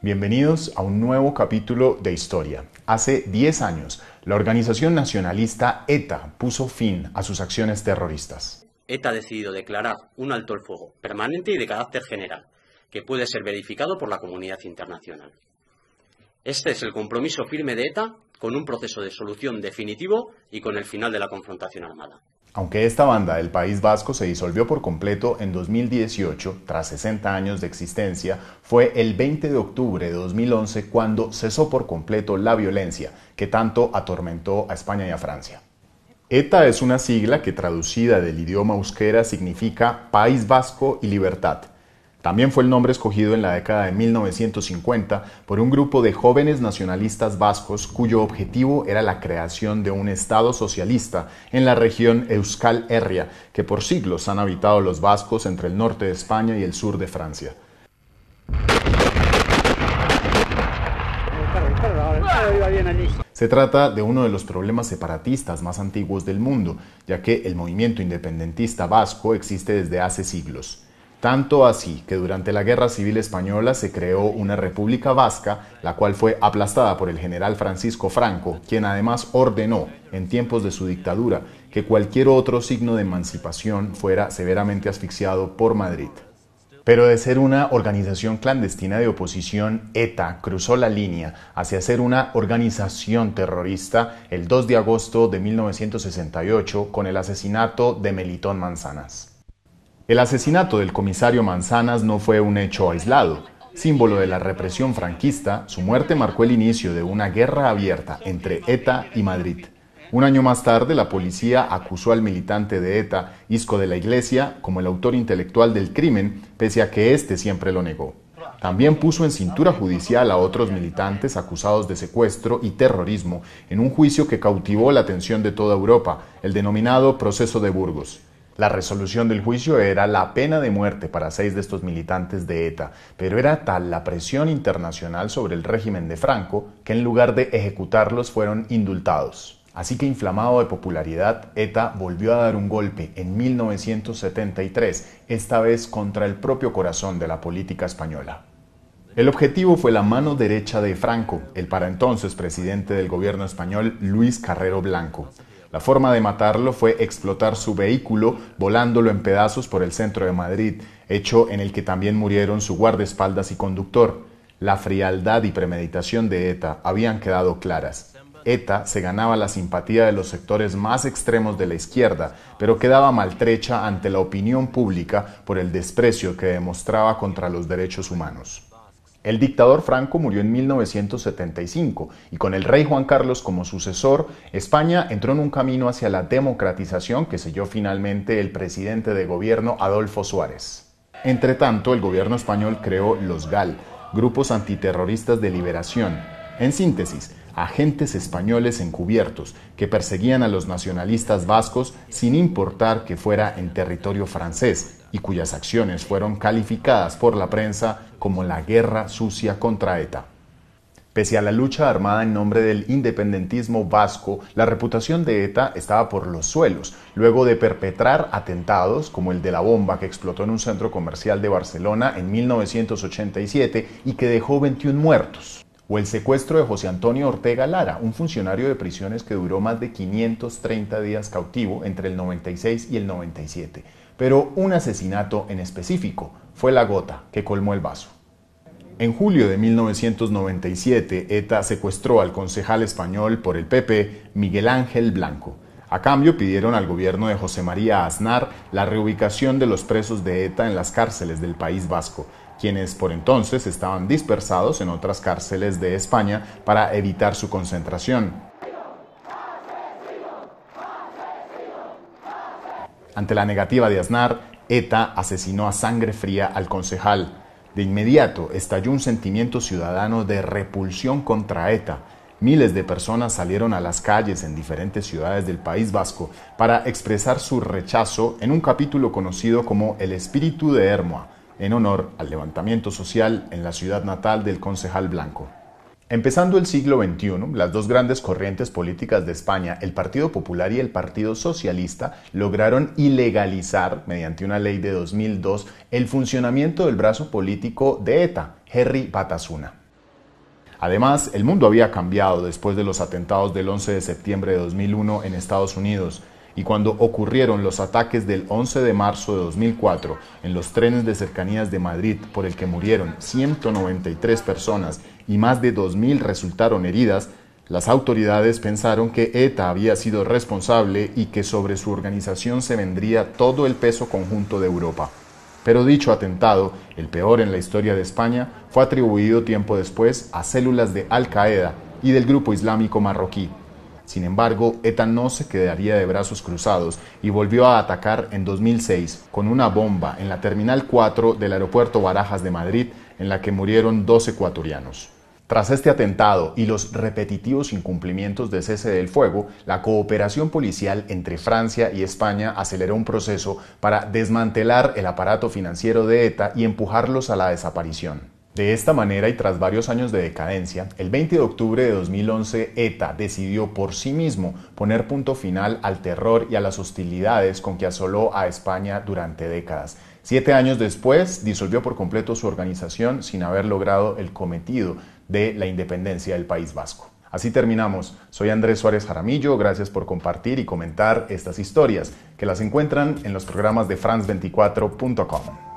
Bienvenidos a un nuevo capítulo de historia. Hace 10 años, la organización nacionalista ETA puso fin a sus acciones terroristas. ETA ha decidido declarar un alto el fuego permanente y de carácter general, que puede ser verificado por la comunidad internacional. Este es el compromiso firme de ETA con un proceso de solución definitivo y con el final de la confrontación armada. Aunque esta banda del País Vasco se disolvió por completo en 2018, tras 60 años de existencia, fue el 20 de octubre de 2011 cuando cesó por completo la violencia que tanto atormentó a España y a Francia. ETA es una sigla que traducida del idioma euskera significa País Vasco y Libertad también fue el nombre escogido en la década de 1950 por un grupo de jóvenes nacionalistas vascos cuyo objetivo era la creación de un Estado socialista en la región Euskal Herria, que por siglos han habitado los vascos entre el norte de España y el sur de Francia. Se trata de uno de los problemas separatistas más antiguos del mundo, ya que el movimiento independentista vasco existe desde hace siglos. Tanto así que durante la Guerra Civil Española se creó una República Vasca, la cual fue aplastada por el general Francisco Franco, quien además ordenó, en tiempos de su dictadura, que cualquier otro signo de emancipación fuera severamente asfixiado por Madrid. Pero de ser una organización clandestina de oposición, ETA cruzó la línea hacia ser una organización terrorista el 2 de agosto de 1968 con el asesinato de Melitón Manzanas. El asesinato del comisario Manzanas no fue un hecho aislado. Símbolo de la represión franquista, su muerte marcó el inicio de una guerra abierta entre ETA y Madrid. Un año más tarde, la policía acusó al militante de ETA, Isco de la Iglesia, como el autor intelectual del crimen, pese a que éste siempre lo negó. También puso en cintura judicial a otros militantes acusados de secuestro y terrorismo en un juicio que cautivó la atención de toda Europa, el denominado Proceso de Burgos. La resolución del juicio era la pena de muerte para seis de estos militantes de ETA, pero era tal la presión internacional sobre el régimen de Franco que en lugar de ejecutarlos fueron indultados. Así que inflamado de popularidad, ETA volvió a dar un golpe en 1973, esta vez contra el propio corazón de la política española. El objetivo fue la mano derecha de Franco, el para entonces presidente del gobierno español Luis Carrero Blanco. La forma de matarlo fue explotar su vehículo volándolo en pedazos por el centro de Madrid, hecho en el que también murieron su guardaespaldas y conductor. La frialdad y premeditación de ETA habían quedado claras. ETA se ganaba la simpatía de los sectores más extremos de la izquierda, pero quedaba maltrecha ante la opinión pública por el desprecio que demostraba contra los derechos humanos. El dictador Franco murió en 1975 y con el rey Juan Carlos como sucesor, España entró en un camino hacia la democratización que selló finalmente el presidente de gobierno Adolfo Suárez. Entre tanto, el gobierno español creó los GAL, grupos antiterroristas de liberación. En síntesis, agentes españoles encubiertos que perseguían a los nacionalistas vascos sin importar que fuera en territorio francés y cuyas acciones fueron calificadas por la prensa como la guerra sucia contra ETA. Pese a la lucha armada en nombre del independentismo vasco, la reputación de ETA estaba por los suelos, luego de perpetrar atentados como el de la bomba que explotó en un centro comercial de Barcelona en 1987 y que dejó 21 muertos o el secuestro de José Antonio Ortega Lara, un funcionario de prisiones que duró más de 530 días cautivo entre el 96 y el 97. Pero un asesinato en específico fue la gota que colmó el vaso. En julio de 1997, ETA secuestró al concejal español por el PP, Miguel Ángel Blanco. A cambio pidieron al gobierno de José María Aznar la reubicación de los presos de ETA en las cárceles del País Vasco, quienes por entonces estaban dispersados en otras cárceles de España para evitar su concentración. Ante la negativa de Aznar, ETA asesinó a sangre fría al concejal. De inmediato estalló un sentimiento ciudadano de repulsión contra ETA. Miles de personas salieron a las calles en diferentes ciudades del País Vasco para expresar su rechazo en un capítulo conocido como el espíritu de Hermoa, en honor al levantamiento social en la ciudad natal del concejal Blanco. Empezando el siglo XXI, las dos grandes corrientes políticas de España, el Partido Popular y el Partido Socialista, lograron ilegalizar, mediante una ley de 2002, el funcionamiento del brazo político de ETA, Henry Batasuna. Además, el mundo había cambiado después de los atentados del 11 de septiembre de 2001 en Estados Unidos y cuando ocurrieron los ataques del 11 de marzo de 2004 en los trenes de cercanías de Madrid por el que murieron 193 personas y más de 2.000 resultaron heridas, las autoridades pensaron que ETA había sido responsable y que sobre su organización se vendría todo el peso conjunto de Europa. Pero dicho atentado, el peor en la historia de España, fue atribuido tiempo después a células de Al-Qaeda y del grupo islámico marroquí, sin embargo, ETA no se quedaría de brazos cruzados y volvió a atacar en 2006 con una bomba en la Terminal 4 del aeropuerto Barajas de Madrid en la que murieron dos ecuatorianos. Tras este atentado y los repetitivos incumplimientos de cese del fuego, la cooperación policial entre Francia y España aceleró un proceso para desmantelar el aparato financiero de ETA y empujarlos a la desaparición. De esta manera y tras varios años de decadencia, el 20 de octubre de 2011 ETA decidió por sí mismo poner punto final al terror y a las hostilidades con que asoló a España durante décadas. Siete años después, disolvió por completo su organización sin haber logrado el cometido de la independencia del País Vasco. Así terminamos. Soy Andrés Suárez Jaramillo. Gracias por compartir y comentar estas historias, que las encuentran en los programas de France24.com.